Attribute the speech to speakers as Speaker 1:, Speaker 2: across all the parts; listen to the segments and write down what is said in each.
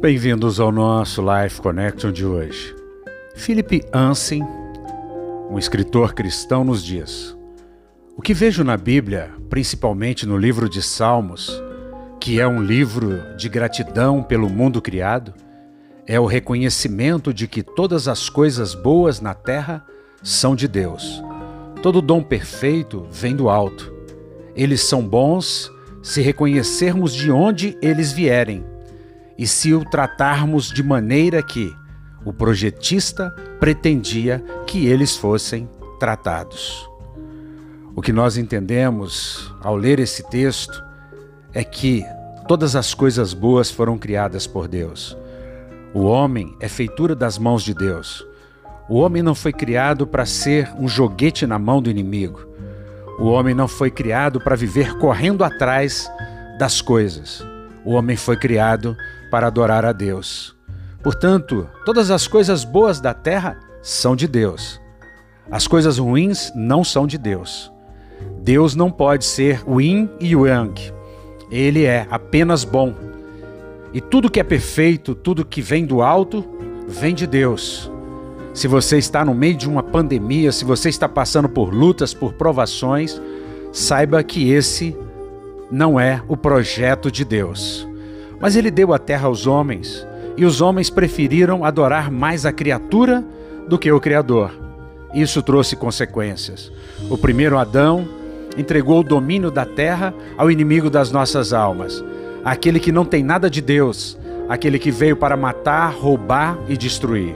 Speaker 1: Bem-vindos ao nosso Life Connection de hoje. Philip Ansem, um escritor cristão, nos diz: O que vejo na Bíblia, principalmente no livro de Salmos, que é um livro de gratidão pelo mundo criado, é o reconhecimento de que todas as coisas boas na terra são de Deus. Todo dom perfeito vem do alto. Eles são bons se reconhecermos de onde eles vierem e se o tratarmos de maneira que o projetista pretendia que eles fossem tratados. O que nós entendemos ao ler esse texto é que todas as coisas boas foram criadas por Deus. O homem é feitura das mãos de Deus. O homem não foi criado para ser um joguete na mão do inimigo. O homem não foi criado para viver correndo atrás das coisas. O homem foi criado para adorar a Deus. Portanto, todas as coisas boas da terra são de Deus. As coisas ruins não são de Deus. Deus não pode ser o yin e o yang. Ele é apenas bom. E tudo que é perfeito, tudo que vem do alto, vem de Deus. Se você está no meio de uma pandemia, se você está passando por lutas, por provações, saiba que esse não é o projeto de Deus. Mas ele deu a terra aos homens, e os homens preferiram adorar mais a criatura do que o Criador. Isso trouxe consequências. O primeiro Adão entregou o domínio da terra ao inimigo das nossas almas, aquele que não tem nada de Deus, aquele que veio para matar, roubar e destruir.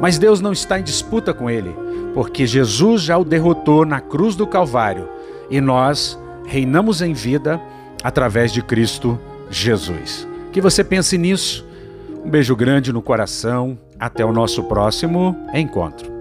Speaker 1: Mas Deus não está em disputa com ele, porque Jesus já o derrotou na cruz do Calvário e nós reinamos em vida através de Cristo Jesus. Que você pense nisso. Um beijo grande no coração. Até o nosso próximo encontro.